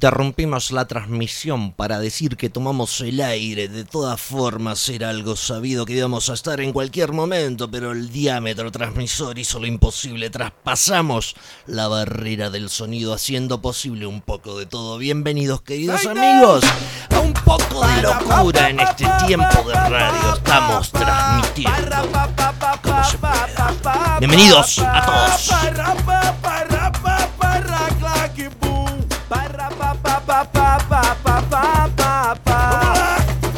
Interrumpimos la transmisión para decir que tomamos el aire. De todas formas, era algo sabido que íbamos a estar en cualquier momento, pero el diámetro transmisor hizo lo imposible. Traspasamos la barrera del sonido, haciendo posible un poco de todo. Bienvenidos, queridos amigos, a un poco de locura en este tiempo de radio. Estamos transmitiendo como se pueda. Bienvenidos a todos.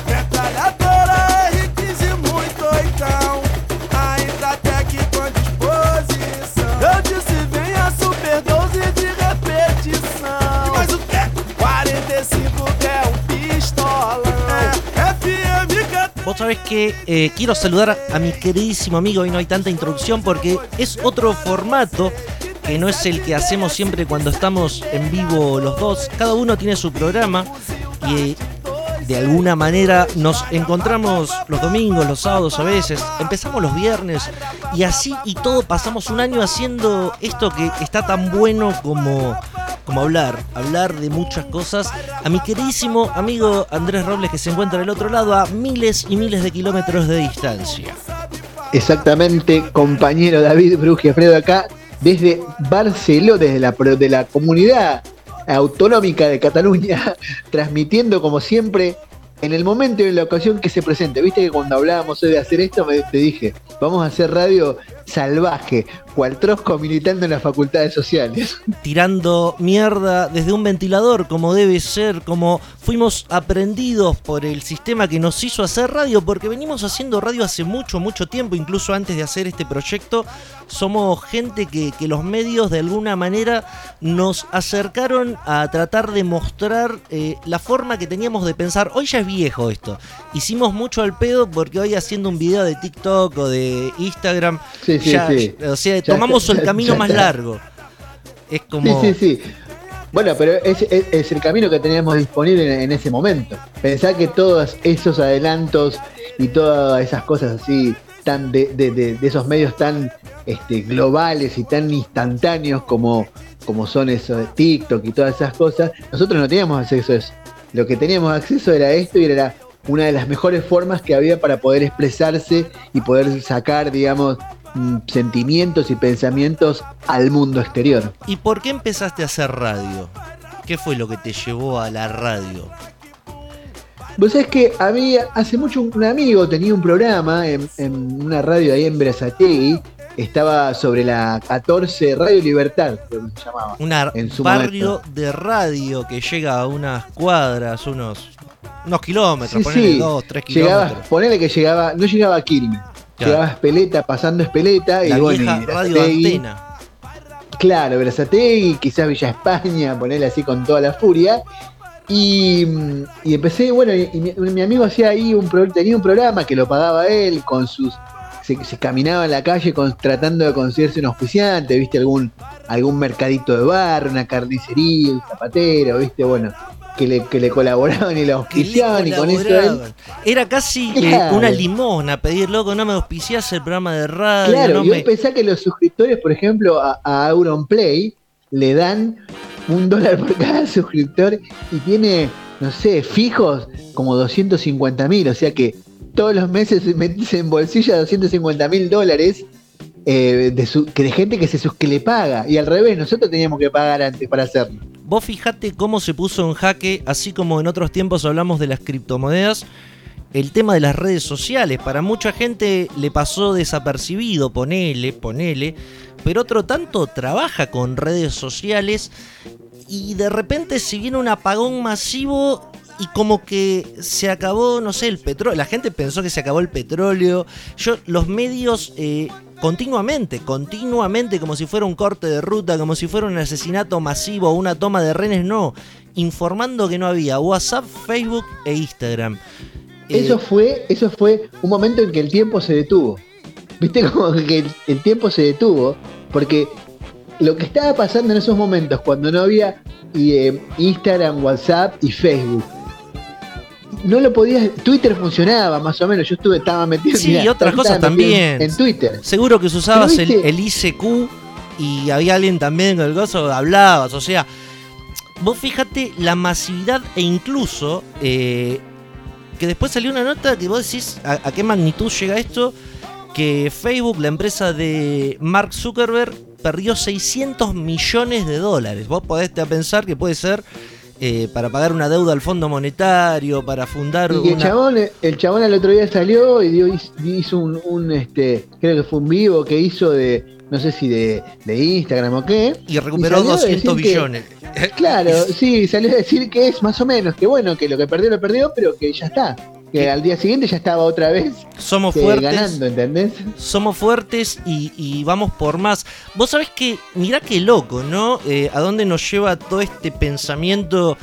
Metralhadora R15 muito oitão. Ainda até que com disposição. Eu disse venha Super 12 de repetição. E mais o quê? 45 que é um pistolão. FM 14 Vos sabés que eh, quiero saludar a mi queridísimo amigo y no hay tanta introducción porque es otro formato que no es el que hacemos siempre cuando estamos en vivo los dos. Cada uno tiene su programa y de alguna manera nos encontramos los domingos, los sábados a veces, empezamos los viernes y así y todo pasamos un año haciendo esto que está tan bueno como, como hablar, hablar de muchas cosas. A mi queridísimo amigo Andrés Robles que se encuentra del otro lado a miles y miles de kilómetros de distancia. Exactamente, compañero David Brugiafredo acá, desde Barcelona, desde la, de la comunidad autonómica de Cataluña, transmitiendo como siempre en el momento y en la ocasión que se presente. Viste que cuando hablábamos de hacer esto, me, te dije, vamos a hacer radio salvaje, cual trosco militando en las facultades sociales. tirando mierda desde un ventilador, como debe ser, como fuimos aprendidos por el sistema que nos hizo hacer radio, porque venimos haciendo radio hace mucho, mucho tiempo, incluso antes de hacer este proyecto. Somos gente que, que los medios de alguna manera nos acercaron a tratar de mostrar eh, la forma que teníamos de pensar. Hoy ya es viejo esto. Hicimos mucho al pedo porque hoy haciendo un video de TikTok o de Instagram, Sí, sí, ya, sí. o sea, Ya tomamos está, el ya- camino más está. largo. Es como... Sí, sí, sí. Bueno, pero es, es- es el camino que teníamos disponible en, en ese momento. Pensá que todos esos adelantos y todas esas cosas así, tan de, de- de- de esos medios tan este, globales y tan instantáneos como, como son esos de TikTok y todas esas cosas, nosotros no teníamos acceso a eso. Lo que teníamos acceso era esto y era una de las mejores formas que había para poder expresarse y poder sacar, digamos, mm, sentimientos y pensamientos al mundo exterior. ¿Y por qué empezaste a hacer radio? ¿Qué fue lo que te llevó a la radio? Vos sabés que había, hace mucho un amigo tenía un programa en, en una radio ahí en Berazategui, estaba sobre la 14 Radio Libertad, creo que se llamaba. Un barrio de radio que llega a unas cuadras, unos, unos kilómetros, Sí, ponele sí. dos, tres Llegaba, kilómetros. ponele que llegaba, no llegaba a Quilmes, Claro. llegaba a Espeleta, pasando Espeleta, La y bueno, vieja y radio antena. Claro, Berazategui, quizás Villa España, ponerle así con toda la furia. Y, y empecé, bueno, y, mi, mi amigo hacía ahí un tenía un programa que lo pagaba él con sus. Se, se caminaba en la calle con- tratando de conseguirse un auspiciante, viste, algún, algún mercadito de bar, una carnicería, un zapatero, viste, bueno, que le, que le colaboraban y le auspiciaban y con eso él. Era casi eh, Claro. una limosna pedir, loco, no me auspiciás el programa de radio. Claro, no y me... hoy pensá que los suscriptores, por ejemplo, a, a Auronplay le dan un dólar por cada suscriptor y tiene, no sé, fijos como 250 mil, o sea que todos los meses se bolsillo 250 mil dólares eh, de, su- de gente que, se, que le paga. Y al revés, nosotros teníamos que pagar antes para hacerlo. Vos fijate cómo se puso en jaque, así como en otros tiempos hablamos de las criptomonedas, el tema de las redes sociales. Para mucha gente le pasó desapercibido, ponele, ponele, pero otro tanto trabaja con redes sociales y de repente si viene un apagón masivo y como que se acabó, no sé, el petróleo. La gente pensó que se acabó el petróleo. Yo, los medios eh, continuamente, continuamente, como si fuera un corte de ruta, como si fuera un asesinato masivo o una toma de renes, no. Informando que no había WhatsApp, Facebook e Instagram. Eh, Eso fue, eso fue un momento en que el tiempo se detuvo. Viste como que el, tiempo se detuvo, porque lo que estaba pasando en esos momentos, cuando no había eh, Instagram, WhatsApp y Facebook, no lo podías. Twitter funcionaba más o menos. Yo estuve, estaba metido. Sí, mirá, y otras cosas también. En, Twitter. Seguro que usabas el, el ICQ y había alguien también con el gozo, hablabas, o sea, vos fíjate la masividad e incluso eh, que después salió una nota que vos decís a, a qué magnitud llega esto, que Facebook, la empresa de Mark Zuckerberg, perdió 600 millones de dólares. Vos podés pensar que puede ser eh, para pagar una deuda al Fondo Monetario, para fundar. Y el, chabón, el chabón el otro día salió y dio, hizo un, un, este, creo que fue un vivo que hizo de, no sé si de, de Instagram o qué. y recuperó a 200 decir que- billones. Claro, sí, salió a decir que es más o menos, que bueno, que lo que perdió lo perdió, pero que ya está. Que al día siguiente ya estaba otra vez Somos que fuertes. ganando, ¿entendés? somos fuertes y, y vamos por más. Vos sabés que, mirá qué loco, ¿no? Eh, a dónde nos lleva todo este pensamiento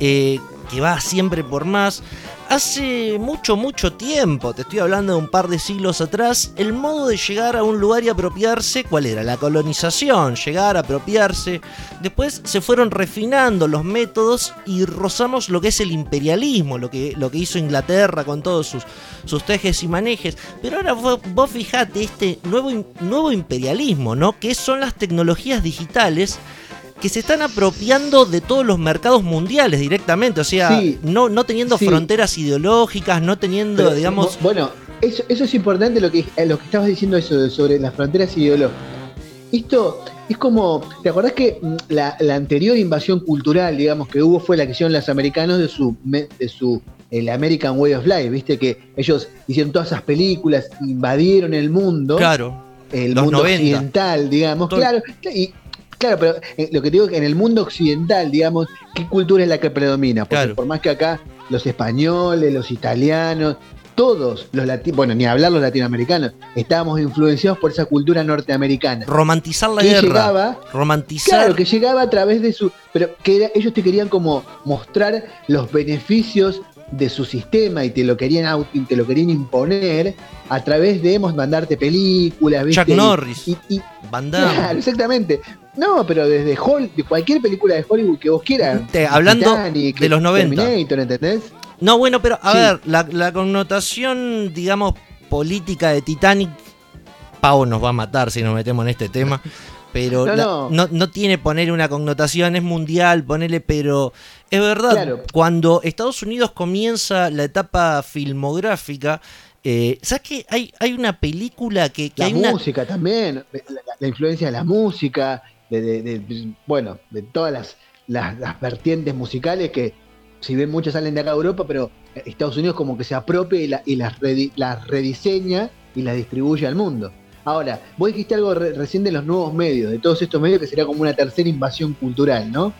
eh, que va siempre por más. Hace mucho, mucho tiempo, te estoy hablando de un par de siglos atrás, el modo de llegar a un lugar y apropiarse, ¿cuál era? La colonización, llegar, apropiarse. Después se fueron refinando los métodos y rozamos lo que es el imperialismo, lo que, lo que hizo Inglaterra con todos sus, sus tejes y manejes. Pero ahora vos, vos fijate este nuevo, nuevo imperialismo, ¿no? Que son las tecnologías digitales que se están apropiando de todos los mercados mundiales directamente, o sea, Sí. no, no teniendo Sí. fronteras ideológicas, no teniendo, Pero, digamos, bu- Bueno, eso, eso es importante lo que, eh, lo que estabas diciendo eso sobre las fronteras ideológicas. Esto es como, ¿te acordás que mm, la, la anterior invasión cultural, digamos, que hubo fue la que hicieron los americanos de su, de su el American Way of Life, viste que ellos hicieron todas esas películas, invadieron el mundo, claro, el mundo 90. occidental, digamos, Todo- claro, y claro, pero eh, lo que digo es que en el mundo occidental, digamos, ¿qué cultura es la que predomina? Porque Claro. por más que acá los españoles, los italianos, todos los latinos, bueno, ni hablar los latinoamericanos, estábamos influenciados por esa cultura norteamericana. romantizar la Que guerra, llegaba, romantizar, claro, que llegaba a través de su, pero que era- ellos te querían como mostrar los beneficios de su sistema y te lo querían te lo querían imponer a través de hemos mandarte películas, ¿viste? Chuck Y- Norris, y- y, Van Damme. Claro, exactamente. No, pero desde Hol de cualquier película de Hollywood que vos quieras. Te- hablando Titanic, de los 90. Terminator, ¿entendés? No, bueno, pero a Sí. ver, la, la connotación, digamos, política de Titanic, Pau nos va a matar si nos metemos en este tema, pero No, la- no. no, no tiene poner una connotación, es mundial, ponele, pero es verdad, Claro. cuando Estados Unidos comienza la etapa filmográfica, eh, ¿sabes qué? Hay, hay una película que, que La hay una... música también, la, la influencia de la música, de, de- de- bueno, de todas las, las, las vertientes musicales que, si bien muchas salen de acá de Europa, pero Estados Unidos como que se apropia y, la- y las, redi- las rediseña y las distribuye al mundo. Ahora, vos dijiste algo re- recién de los nuevos medios, de todos estos medios que sería como una tercera invasión cultural, ¿no?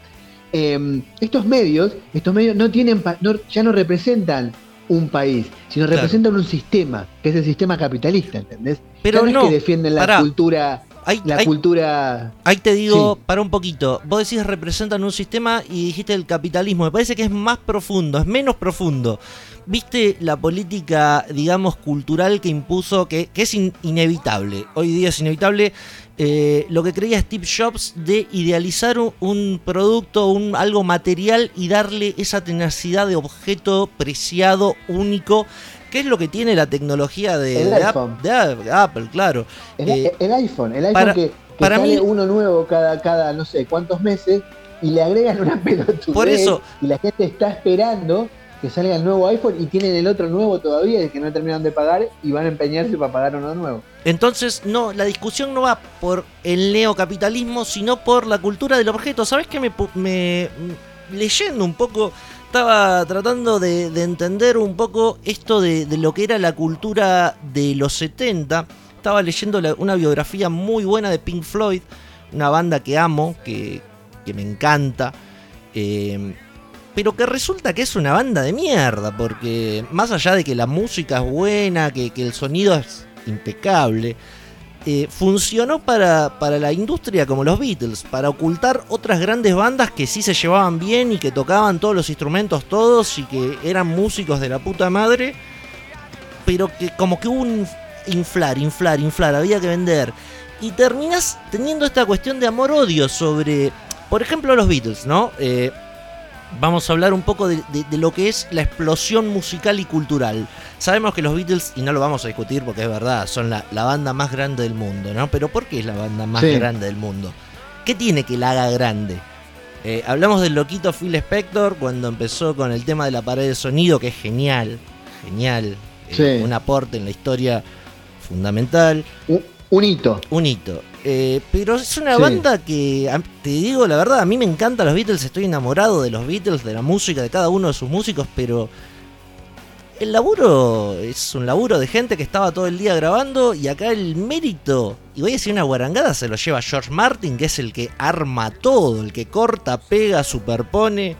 Eh, estos medios, estos medios no tienen, no- ya no representan un país, sino Claro. representan un sistema, que es el sistema capitalista, ¿entendés? Pero no, no, es que defienden la pará. cultura, la cultura. Ahí te digo, Sí. para un poquito. Vos decís representan un sistema y dijiste el capitalismo. Me parece que es más profundo, es menos profundo. Viste la política, digamos, cultural que impuso, que, que es in- inevitable. Hoy día es inevitable eh, lo que creía Steve Jobs de idealizar un, un producto, un, algo material y darle esa tenacidad de objeto preciado, único. Que es lo que tiene la tecnología de, iPhone. de Ap- de Apple, claro. El, Eh, el iPhone, el iPhone para- que, que para sale mí- uno nuevo cada, cada no sé cuántos meses y le agregan una pelotudez Por eso- y la gente está esperando que salga el nuevo iPhone y tienen el otro nuevo todavía el que no terminan de pagar y van a empeñarse para pagar uno nuevo. Entonces, no, la discusión no va por el neocapitalismo, sino por la cultura del objeto. ¿Sabes qué? Me, me- m- leyendo un poco, estaba tratando de, de entender un poco esto de, lo que era la cultura de los 70. Estaba leyendo una biografía muy buena de Pink Floyd, una banda que amo, que, que me encanta. eh, pero que resulta que es una banda de mierda, porque más allá de que la música es buena, que, que el sonido es impecable, eh, funcionó para, para la industria como los Beatles, para ocultar otras grandes bandas que sí se llevaban bien y que tocaban todos los instrumentos todos y que eran músicos de la puta madre, pero que como que hubo un inflar, inflar, inflar, había que vender. Y terminas teniendo esta cuestión de amor-odio sobre, por ejemplo, los Beatles, ¿no? Eh, vamos a hablar un poco de, de- de lo que es la explosión musical y cultural. Sabemos que los Beatles, y no lo vamos a discutir porque es verdad, son la, la banda más grande del mundo, ¿no? Pero ¿por qué es la banda más Sí. grande del mundo? ¿Qué tiene que la haga grande? Eh, hablamos del loquito Phil Spector cuando empezó con el tema de la pared de sonido, que es genial, genial. Eh, Sí. un aporte en la historia fundamental, Un, un hito. un hito. Eh, pero es una Sí. banda que, te digo la verdad, a mí me encantan los Beatles, estoy enamorado de los Beatles, de la música, de cada uno de sus músicos, pero el laburo es un laburo de gente que estaba todo el día grabando y acá el mérito, y voy a decir una guarangada, se lo lleva George Martin, que es el que arma todo, el que corta, pega, superpone.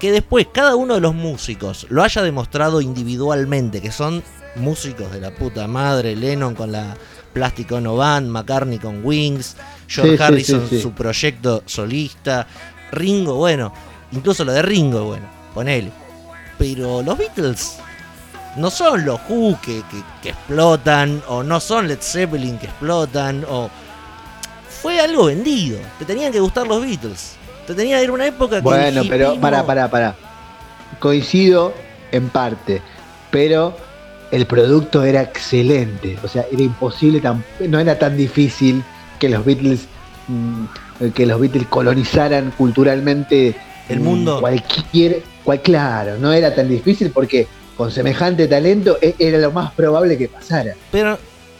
Que después cada uno de los músicos lo haya demostrado individualmente, que son músicos de la puta madre, Lennon con la Plastic Ono Band, McCartney con Wings, George Sí, Harrison sí, sí. su proyecto solista, Ringo, bueno, incluso lo de Ringo, bueno, ponele. Pero los Beatles no son los Who que, que- que explotan, o no son Led Zeppelin que explotan, o fue algo vendido. Te tenían que gustar los Beatles. Te tenía que ir una época que Bueno, pero para, para, para. Coincido en parte, pero el producto era excelente. O sea, era imposible, tan, no era tan difícil que los Beatles mm, que los Beatles colonizaran culturalmente El mm, mundo. Cualquier, cual, claro, no era tan difícil porque con semejante talento e- era lo más probable que pasara. Pero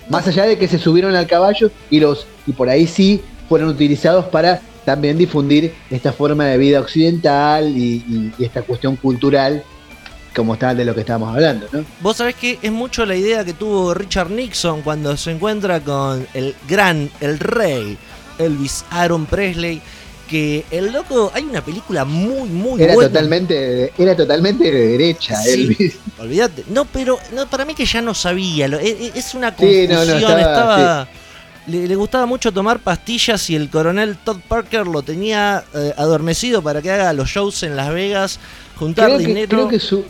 Más allá de que se subieron al caballo y los y por ahí sí fueron utilizados para también difundir esta forma de vida occidental y, y- y esta cuestión cultural como tal de lo que estábamos hablando, ¿no? Vos sabés que es mucho la idea que tuvo Richard Nixon cuando se encuentra con el gran, el rey, Elvis Aaron Presley, que el loco, hay una película muy, muy Era buena. totalmente, era totalmente de derecha, Sí. Elvis. Olvídate. No, pero no, para mí que ya no sabía. lo- e- e- es una Sí, confusión. no, no, estaba. estaba- le, le gustaba mucho tomar pastillas y el coronel Todd Parker lo tenía eh, adormecido para que haga los shows en Las Vegas, juntar Creo que, dinero. creo que su.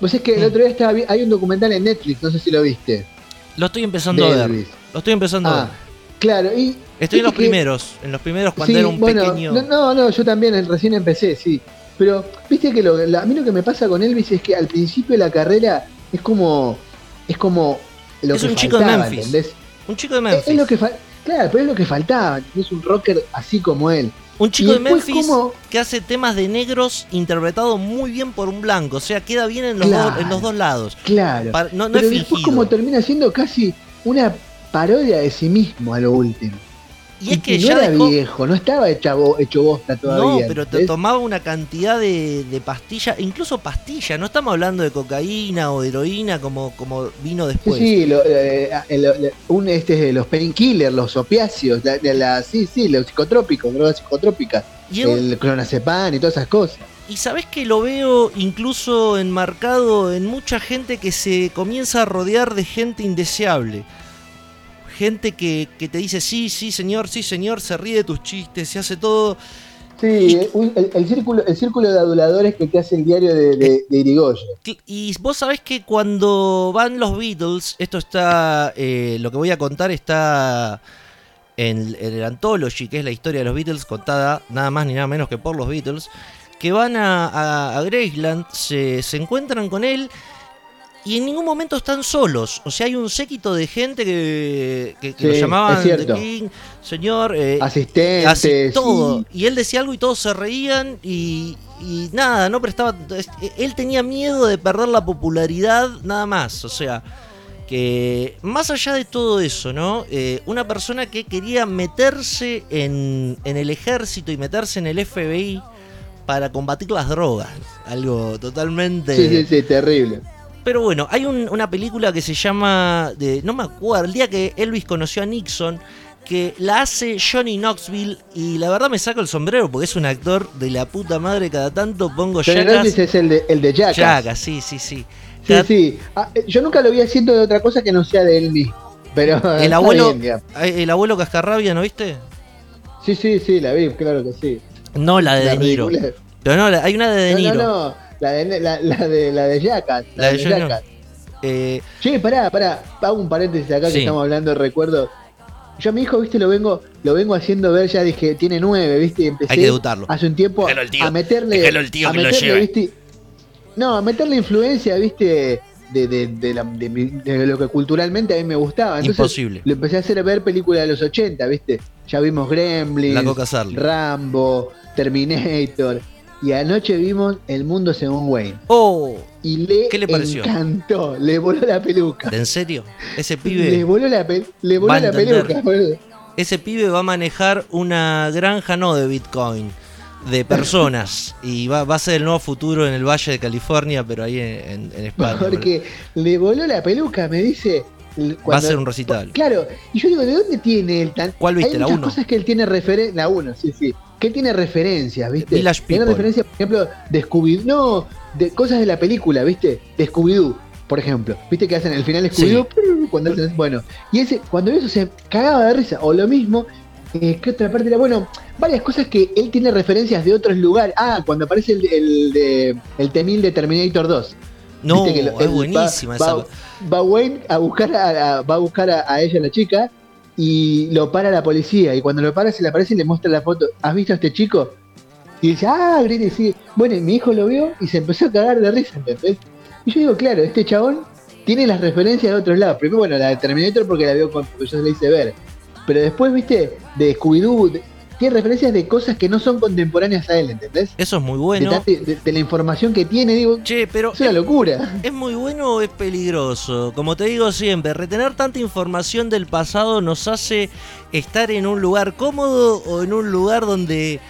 Pues es que el otro día estaba, hay un documental en Netflix, no sé si lo viste. Lo estoy empezando a ver. Lo estoy empezando a Ah, ver. claro, y. Estoy en los que- primeros, en los primeros cuando Sí, era un bueno, pequeño. No, no, no, yo también recién empecé, sí. Pero, viste que lo, la- a mí lo que me pasa con Elvis es que al principio de la carrera es como. Es como. Lo Es que un chico de Memphis. ¿entendés? Un chico de Memphis. es lo que fa- Claro, pero es lo que faltaba. Es un rocker así como él. Un chico de Memphis que hace temas de negros interpretado muy bien por un blanco. O sea, queda bien en los, Claro. dos, en los dos lados. Claro. Pa- no no pero es después, como termina siendo casi una parodia de sí mismo a lo último. Y es que no ya era dejó- viejo, no estaba hecha bo- hecho bosta No, todavía. pero te ¿entendés? tomaba una cantidad de, de pastillas, incluso pastillas, no estamos hablando de cocaína o de heroína como, como vino Sí, después. sí, lo- eh, eh, lo- un, este, los painkillers, los opiáceos, la, la- sí, sí, los psicotrópicos, drogas psicotrópicas, Y, el clonazepam y todas esas cosas. y sabés que lo veo incluso enmarcado en mucha gente que se comienza a rodear de gente indeseable. Gente que, que te dice, sí, sí, señor, sí, señor, se ríe de tus chistes, se hace todo. Sí, un- el, el círculo, el círculo de aduladores que te hace el diario de, de, de Irigoyen. Y vos sabés que cuando van los Beatles, esto está, eh, lo que voy a contar está en, en el Anthology, que es la historia de los Beatles contada nada más ni nada menos que por los Beatles, que van a, a- a Graceland, se, se encuentran con él y en ningún momento están solos. O sea, hay un séquito de gente que, que, que lo llamaban. The King, señor, eh, Asistentes, Así, todo. Y él decía algo y todos se reían y, y nada, no prestaba. es- Él tenía miedo de perder la popularidad, nada más. O sea, que más allá de todo eso, ¿no? Eh, una persona que quería meterse en, en el ejército y meterse en el FBI para combatir las drogas. Algo totalmente. Sí, sí, sí, terrible. Pero bueno, hay un- una película que se llama, de, no me acuerdo, el día que Elvis conoció a Nixon, que la hace Johnny Knoxville y la verdad me saco el sombrero porque es un actor de la puta madre, cada tanto pongo Johnny. Knoxville es el de, el de Jackass. Jackass, sí, sí, sí. Sí, Cada- sí. Ah, eh, yo nunca lo vi haciendo de otra cosa que no sea de él mismo. Pero El abuelo, bien, digamos. el abuelo Cascarrabia, ¿no viste? Sí, sí, sí, la vi, claro que sí. No, la de La De Niro. Pero no, hay una de De No, Niro. no, no, la de, la, la de, la de Jackass. La de Johnny Jackass. Eh, Che, pará, pará, hago un paréntesis acá Sí. que estamos hablando de recuerdo. Yo a mi hijo, viste, lo vengo, lo vengo haciendo ver, ya dije, tiene nueve, viste, y empecé Hay que debutarlo. hace un tiempo tío, a meterle, al tío a que lo meterle, viste, no, a meterle influencia, viste, de, de- de la- de mi- de lo que culturalmente a mí me gustaba. Entonces, Imposible. Lo empecé a hacer ver películas de los 80, ¿viste? Ya vimos Gremlins. Rambo, Terminator. Y anoche vimos El Mundo Según Wayne. Oh, Y le, ¿Qué le pareció? encantó, le voló la peluca. ¿en serio? Ese Le pibe, voló la, pe- le voló la peluca, boludo. ese pibe va a manejar una granja no de Bitcoin, de personas. y va, va a ser el nuevo futuro en el Valle de California, pero ahí en, en España. Porque le voló la peluca, me dice. Va a ser un recital. Claro, y yo digo, ¿de dónde tiene el tan.? ¿Cuál viste, Hay la muchas uno? cosas que él tiene referencia. La 1, sí, sí. Que tiene referencias, ¿viste? Village Tiene referencias, por ejemplo, de Scooby-Doo. No, de cosas de la película, ¿viste? De Scooby-Doo, por ejemplo. ¿Viste que hacen el final de Scooby-Doo? Cuando hacen- Bueno, y ese, cuando eso se cagaba de risa. O lo mismo, eh, ¿qué otra parte era? Bueno, varias cosas que él tiene referencias de otros lugares. Ah, cuando aparece el, el, de, el temil de Terminator 2. No, lo- es buenísima va, esa. va- va Wayne a buscar a, a- va a buscar a, a ella la chica y lo para la policía y cuando lo para se le aparece y le muestra la foto ¿has visto a este chico? y dice ah grita sigue bueno y mi hijo lo vio y se empezó a cagar de risa ¿entendés? y yo digo claro este chabón tiene las referencias de otros lados primero bueno la de Terminator porque la con porque yo se la hice ver pero después viste de Scooby-Doo tiene referencias de cosas que no son contemporáneas a él ¿entendés? Eso es muy bueno. de, de la información que tiene digo Che, pero es una locura ¿Es muy bueno o es peligroso? Como te digo siempre, retener tanta información del pasado nos hace estar en un lugar cómodo o en un lugar donde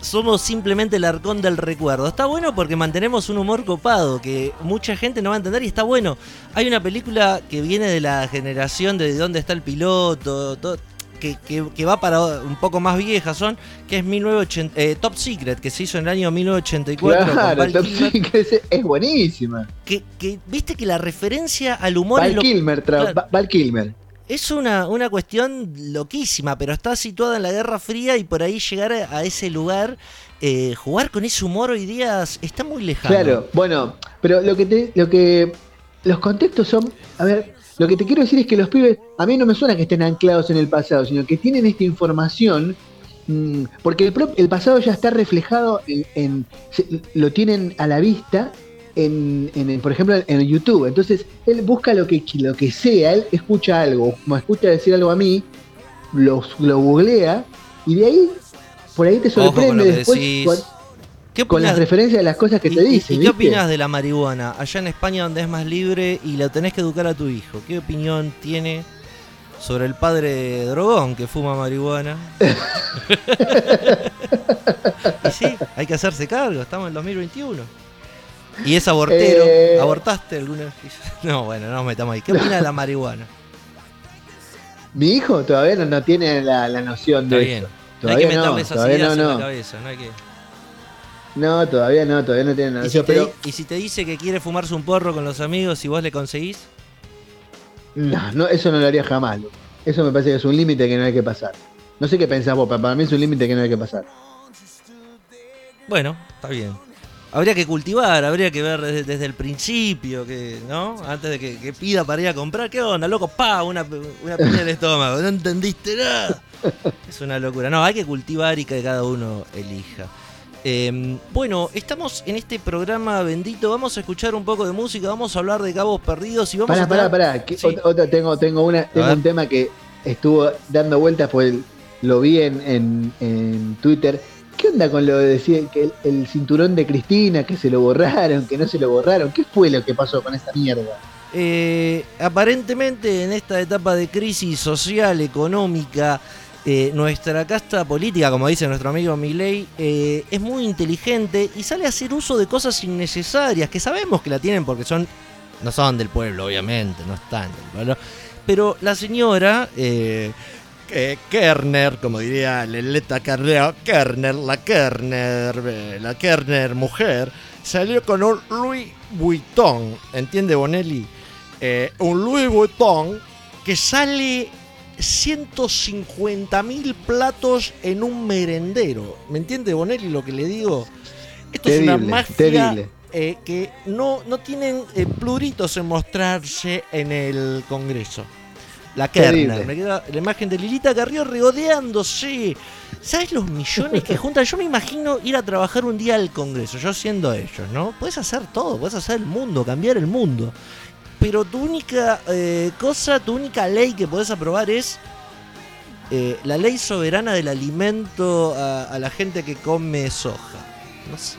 somos simplemente el arcón del recuerdo. Está bueno porque mantenemos un humor copado que mucha gente no va a entender y está bueno. Hay una película que viene de la generación de dónde está el piloto, todo- que, que- que va para un poco más vieja son, que es 1980, eh, Top Secret, que se hizo en el año 1984 con Claro, Top Kilmer Secret es, es buenísima. que, que viste que la referencia al humor es, Val lo- Kilmer, tra- claro. Va- Val Kilmer. es una, una cuestión loquísima, pero está situada en la Guerra Fría y por ahí llegar a, a ese lugar, eh, jugar con ese humor hoy día está muy lejano. Claro, bueno, pero lo que te, lo que los contextos son, a ver, lo que te quiero decir es que los pibes, a mí no me suena que estén anclados en el pasado, sino que tienen esta información, mm, porque el, el pasado ya está reflejado en, en- se- lo tienen a la vista. En, en- por ejemplo, en YouTube. Entonces, él busca lo que, lo que sea, él escucha algo, como escucha decir algo a mí, lo, lo googlea, y de ahí, por ahí te Ojo con sorprende lo que después decís. ¿Qué con las opinas, referencias de las cosas que y- te dicen. y qué opinas de la marihuana? Allá en España donde es más libre y lo tenés que educar a tu hijo. ¿Qué opinión tiene sobre el padre drogón que fuma marihuana? y sí, hay que hacerse cargo, estamos en 2021. Y es abortero. Eh. ¿Abortaste alguna vez? No, bueno, no nos metamos ahí. ¿Qué opina de la marihuana? Mi hijo todavía no, no tiene la, la noción Está de bien. eso. No hay que Todavía no, meterle esas todavía ideas no, en la cabeza, no hay que... No, todavía no, todavía no tiene la ¿Y si, te, Pero di- y si te dice que quiere fumarse un porro con los amigos y vos le conseguís? no, no, eso no lo haría jamás. Eso me parece que es un límite que no hay que pasar. No sé qué pensás vos, pero para mí es un límite que no hay que pasar. Bueno, está bien. Habría que cultivar, habría que ver desde, desde el principio, que, ¿no? Antes de que, que pida para ir a comprar. ¿Qué onda, loco? Pa, una, una piña en el estómago. No entendiste nada. Es una locura. No, hay que cultivar y que cada uno elija. Eh, bueno, estamos en este programa bendito. Vamos a escuchar un poco de música, vamos a hablar de cabos perdidos y vamos Pará, a. pará, pará. Sí. otra- otra- tengo, tengo, una, tengo un tema que estuvo dando vueltas, pues lo vi en, en, en Twitter. ¿Qué onda con lo de decir que el, el cinturón de Cristina, que se lo borraron, que no se lo borraron? ¿Qué fue lo que pasó con esa mierda? Eh, aparentemente en esta etapa de crisis social, económica, eh, nuestra casta política, como dice nuestro amigo Milei, eh, es muy inteligente y sale a hacer uso de cosas innecesarias, que sabemos que la tienen porque son no son del pueblo, obviamente, no están del pueblo. Pero la señora, eh, Kerner, como diría Leleta Carreo, Kerner, la Kerner, la Kerner mujer, salió con un Louis Vuitton, ¿entiende Bonelli? Un Louis Vuitton que sale 150 mil platos en un merendero. ¿Me entiende Bonelli lo que le digo? Esto es una mafia eh, que no, no tienen eh, pluritos en mostrarse en el Congreso. La Kerner, me queda la imagen de Lilita Carrió regodeándose. ¿Sabes los millones que juntan? Yo me imagino ir a trabajar un día al Congreso, yo siendo ellos, ¿no? Puedes hacer todo, puedes hacer el mundo, cambiar el mundo. Pero tu única eh, cosa, tu única ley que podés aprobar es eh, la ley soberana del alimento a, a la gente que come soja. No sé.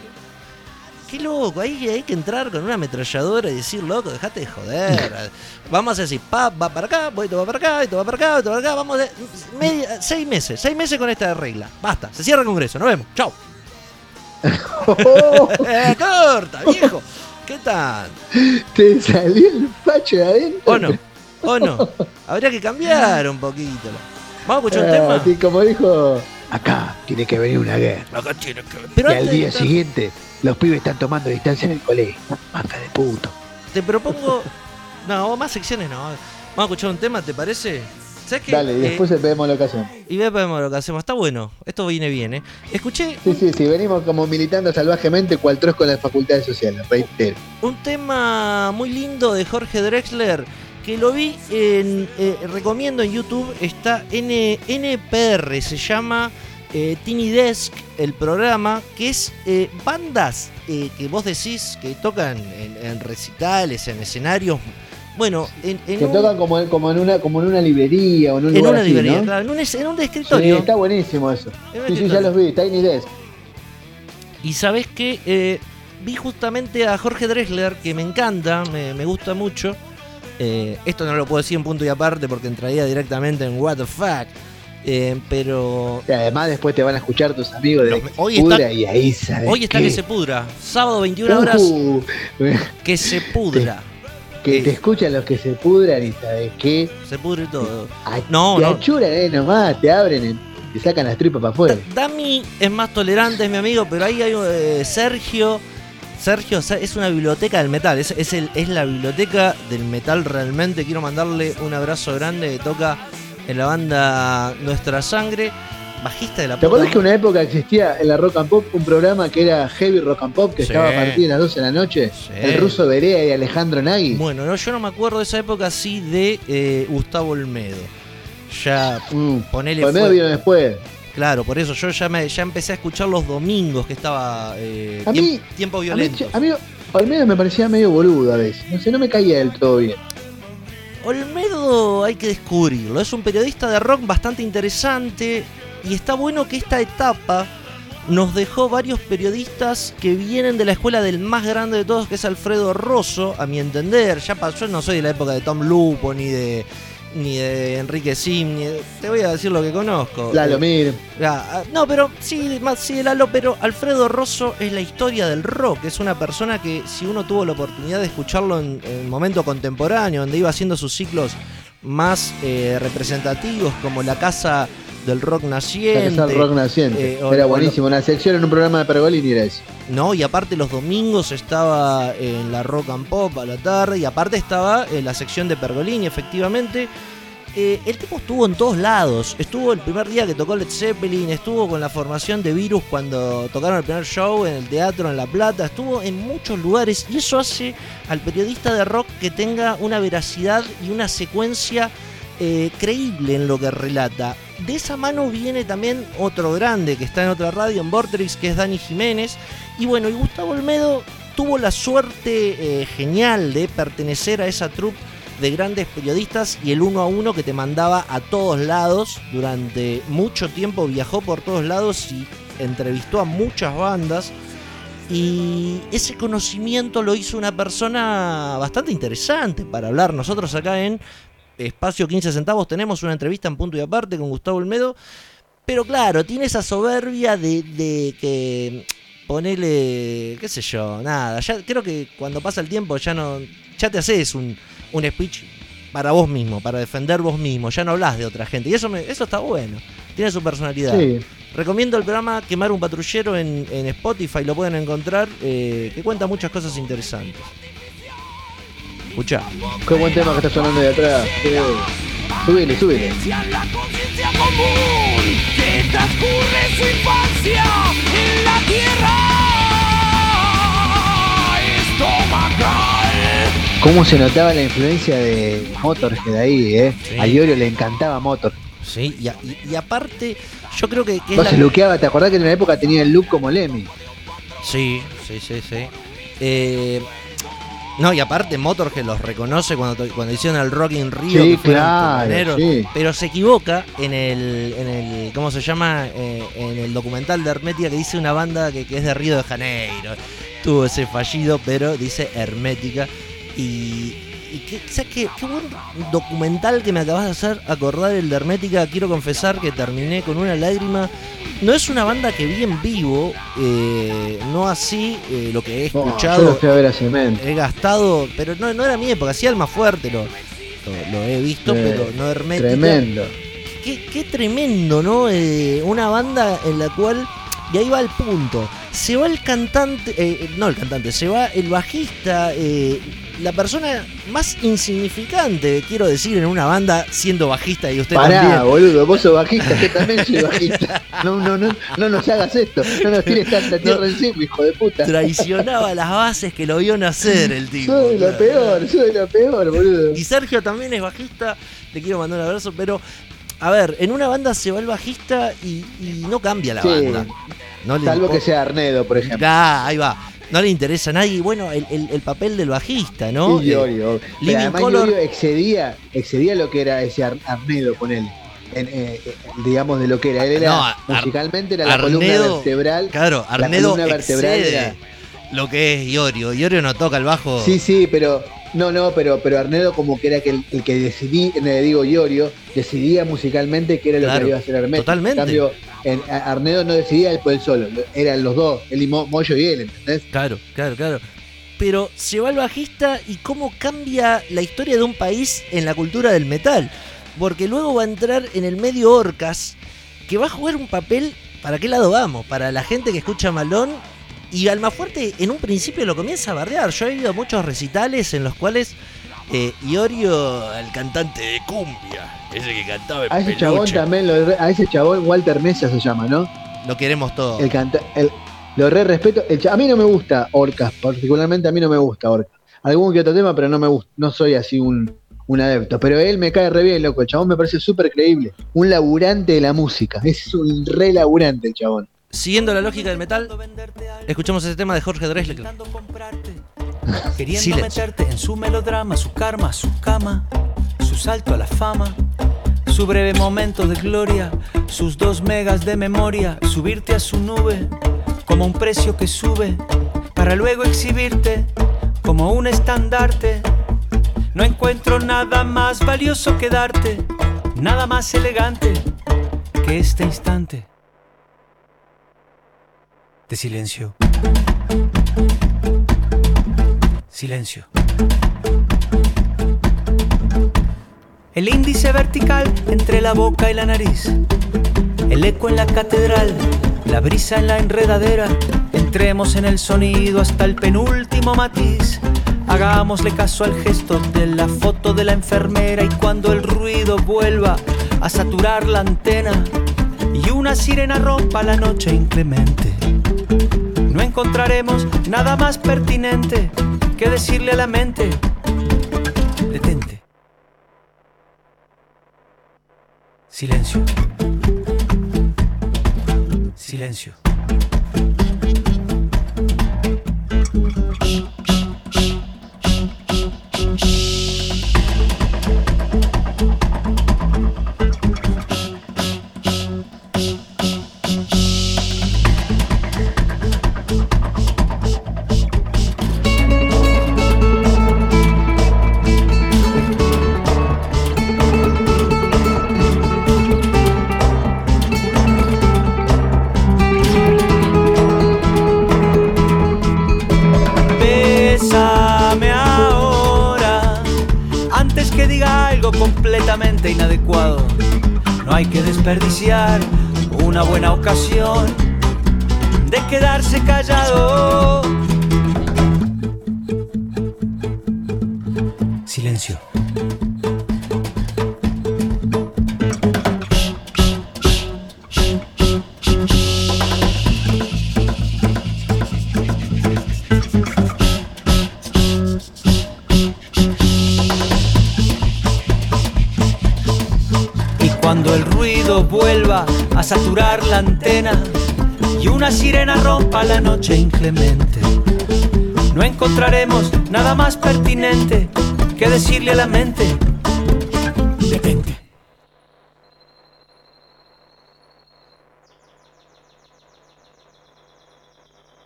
Qué loco, ahí hay que entrar con una ametralladora y decir, loco, dejate de joder. Vamos a decir, pa, va para acá, voy, va para acá, esto va para acá, esto va para acá. Vamos de, media- seis meses, seis meses con esta regla. Basta, se cierra el Congreso, nos vemos, chau. Eh, corta, viejo. ¿Qué tal? Te salió el facho de adentro. ¿O no? ¿O no? Habría que cambiar un poquito. Vamos a escuchar un Ah, tema. como dijo, acá tiene que venir una guerra. Acá tiene que- Pero y al día estar- siguiente, los pibes están tomando distancia en el colegio. Manga de puto. te propongo. No, más secciones no. Vamos a escuchar un tema, ¿te parece? Dale, y Eh, después vemos la ocasión. y vemos lo que hacemos. Está bueno. Esto viene bien, ¿eh? Escuché Sí, sí, sí, venimos como militando salvajemente cual trosco en las facultades sociales, reitero. un tema muy lindo de Jorge Drexler que lo vi en. eh, recomiendo en YouTube. Está N, NPR, se llama eh, Tiny Desk, el programa, que es eh, bandas eh, que vos decís que tocan en, en recitales, en escenarios. Bueno, en, en Que un- tocan como, en- como, en una, como en una librería o en un en lugar una así, librería, ¿no? claro, en un, en un Sí, escritorio. está buenísimo eso. Sí, sí, ya los vi, Tiny Desk. Y sabes que eh, vi justamente a Jorge Drexler, que me encanta, me, me gusta mucho. Eh, esto no lo puedo decir en punto y aparte porque entraría directamente en What the fuck. Eh, pero Y además después te van a escuchar tus amigos de No, hoy se está- pudra y ahí hoy está qué. que se pudra. Sábado 21 horas, Uh, que se pudra. Que te escuchan los que se pudran y sabes qué. Se pudre todo. A- No, te no. achuran eh, nomás, te abren, eh, te sacan las tripas para afuera. Da- Dami es más tolerante, es mi amigo, pero ahí hay eh, Sergio. Sergio o sea, es una biblioteca del metal, es, es, el, es la biblioteca del metal realmente. Quiero mandarle un abrazo grande que toca en la banda Nuestra Sangre, bajista de la ¿Te acordás que una época existía en la Rock and Pop un programa que era Heavy Rock and Pop que Sí. estaba a partir de las 12 de la noche? Sí. El ruso Berea y Alejandro Nagui. Bueno, no, yo no me acuerdo de esa época así de eh, Gustavo Olmedo. Ya, Mm. ponele. Olmedo vino después. Claro, por eso yo ya, me, ya empecé a escuchar los domingos que estaba eh, A mí- tiempo violento. a mí Olmedo me parecía medio boludo a veces. No sé, no me caía del todo bien. Olmedo hay que descubrirlo. Es un periodista de rock bastante interesante y está bueno que esta etapa nos dejó varios periodistas que vienen de la escuela del más grande de todos, que es Alfredo Rosso, a mi entender. Ya pasó, no soy de la época de Tom Lupo ni de ni de Enrique Sim, ni de- te voy a decir lo que conozco. Lalo, Eh, mire. Ah, no, pero sí, más sí Lalo, pero Alfredo Rosso es la historia del rock. Es una persona que, si uno tuvo la oportunidad de escucharlo en, en momento contemporáneo, donde iba haciendo sus ciclos más eh, representativos, como la Casa del Rock Naciente. Rock eh, o- era buenísimo. Una sección en un programa de Pergolini era eso. No, y aparte los domingos estaba en la Rock and Pop a la tarde, y aparte estaba en la sección de Pergolini, efectivamente. Eh, el tipo estuvo en todos lados. Estuvo el primer día que tocó Led Zeppelin, estuvo con la formación de Virus cuando tocaron el primer show en el teatro en La Plata, estuvo en muchos lugares y eso hace al periodista de rock que tenga una veracidad y una secuencia eh, creíble en lo que relata. De esa mano viene también otro grande que está en otra radio, en Vortrix, que es Dani Jiménez. Y bueno, y Gustavo Olmedo tuvo la suerte eh, genial de pertenecer a esa troupe de grandes periodistas y el uno a uno que te mandaba a todos lados. Durante mucho tiempo viajó por todos lados y entrevistó a muchas bandas. Y ese conocimiento lo hizo una persona bastante interesante para hablar. Nosotros acá en Espacio 15 Centavos tenemos una entrevista en punto y aparte con Gustavo Olmedo. Pero claro, tiene esa soberbia de, de que ponele, qué sé yo, nada. Ya creo que cuando pasa el tiempo ya no, ya te haces un, un speech para vos mismo, para defender vos mismo. Ya no hablas de otra gente y eso me, eso está bueno. Tiene su personalidad. Sí. Recomiendo el programa Quemar un patrullero en, en Spotify, lo pueden encontrar, eh, que cuenta muchas cosas interesantes. Escucha. Qué buen tema que está sonando de atrás. La conciencia común que transcurre su infancia en la tierra estomacal. ¿Cómo se notaba la influencia de Motorhead ahí, eh? Sí. A Iorio le encantaba Motor. Sí, y, a- y- y aparte, yo creo que, que la- se luqueaba, ¿te acordás que en una época tenía el look como Lemmy? Sí, sí, sí, sí. Eh, No, y aparte Motorhead los reconoce cuando, cuando hicieron el Rock in Rio, Sí, que claro, sí. pero se equivoca en el, en el ¿cómo se llama? Eh, en el documental de Hermética que dice una banda que, que es de Río de Janeiro. Tuvo ese fallido, pero dice Hermética. Y, y qué, ¿sabes qué? Qué buen documental que me acabas de hacer acordar el de Hermética. Quiero confesar que terminé con una lágrima. No es una banda que vi en vivo, eh, no así eh, lo que he Oh, escuchado fui a ver a Cemento. he gastado, pero no, no era mi época, sí Alma Fuerte lo, lo, lo he visto, Eh, pero no hermética. Tremendo. Qué, qué tremendo, ¿no? Eh, una banda en la cual, y ahí va el punto, se va el cantante, eh, no el cantante, se va el bajista, eh, la persona más insignificante, quiero decir, en una banda siendo bajista y usted Pará, también. boludo, vos sos bajista, yo también soy bajista. No, no, no, no nos hagas esto, no nos tires tanta tierra encima, hijo de puta. Traicionaba las bases que lo vio nacer el tipo. Soy lo peor, soy lo peor, boludo. Y Sergio también es bajista, le quiero mandar un abrazo, pero a ver, en una banda se va el bajista y, y no cambia la Sí. banda. No le Salvo que sea Arnedo, por ejemplo. Ah, ahí va. No le interesa a nadie. Bueno, el, el- el papel del bajista, ¿no? Y Eh. Pero además Color- Iorio excedía, excedía lo que era ese Ar- Arnedo con él. En, eh, eh, digamos de lo que era. Él era No, musicalmente era la columna vertebral. claro, la Arnedo columna vertebral excede era- lo que es Iorio. Iorio no toca el bajo. Sí, sí, pero no, no, pero, pero Arnedo como que era que el, el que decidí, le digo Iorio, decidía musicalmente qué era lo Claro, que iba a hacer Hermético. totalmente. En cambio, en- Arnedo no decidía él por él solo, lo- eran los dos, él y Mo- Moyo y él, ¿entendés? Claro, claro, claro. Pero se va el bajista y cómo cambia la historia de un país en la cultura del metal. Porque luego va a entrar en el medio Orcas, que va a jugar un papel, ¿para qué lado vamos? Para la gente que escucha Malón. Y Almafuerte en un principio lo comienza a bardear. Yo he ido a muchos recitales en los cuales eh, Iorio, el cantante de cumbia, ese que cantaba en A ese chabón también, lo a ese chabón Walter Mesa se llama, ¿no? lo queremos todos. El canta, el, lo re respeto. El a mí no me gusta Orcas, particularmente a mí no me gusta Orcas. Algún que otro tema, pero no me gusta, no soy así un, un adepto. Pero él me cae re bien, loco. El chabón me parece súper creíble. Un laburante de la música. Es un re laburante el chabón. Siguiendo la lógica del metal, escuchamos ese tema de Jorge Drexler. Queriendo Silencio. meterte en su melodrama, su karma, su cama, su salto a la fama, su breve momento de gloria, sus dos megas de memoria, subirte a su nube como un precio que sube, para luego exhibirte como un estandarte. No encuentro nada más valioso que darte, nada más elegante que este instante de silencio. Silencio. El índice vertical entre la boca y la nariz. El eco en la catedral, la brisa en la enredadera. Entremos en el sonido hasta el penúltimo matiz. Hagámosle caso al gesto de la foto de la enfermera y cuando el ruido vuelva a saturar la antena y una sirena rompa la noche inclemente no encontraremos nada más pertinente que decirle a la mente, detente. Silencio. Silencio. Hay que desperdiciar una buena ocasión de quedarse callado. Y una sirena rompa la noche inclemente, no encontraremos nada más pertinente que decirle a la mente, detente.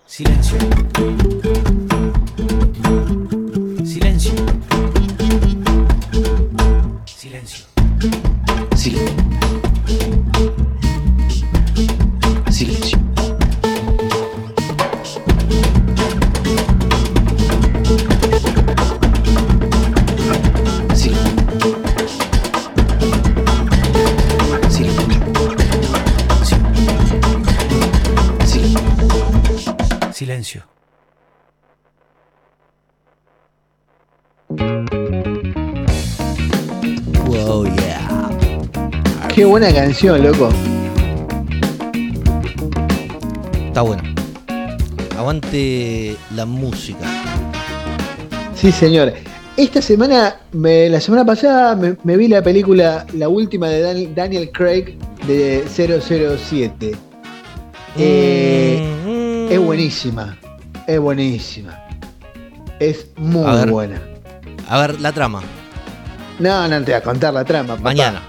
Silencio. Silencio. Silencio. Silencio. Silencio. Wow, yeah. Qué buena canción, loco. Está bueno. Aguante la música. Sí, señor. Esta semana, me- la semana pasada, me, me vi la película, la última de Dan- Daniel Craig de 007. Eh, Mm, Es buenísima. Es buenísima. Es muy A ver. buena. A ver, la trama. No, no te voy a contar la trama. papá. Mañana.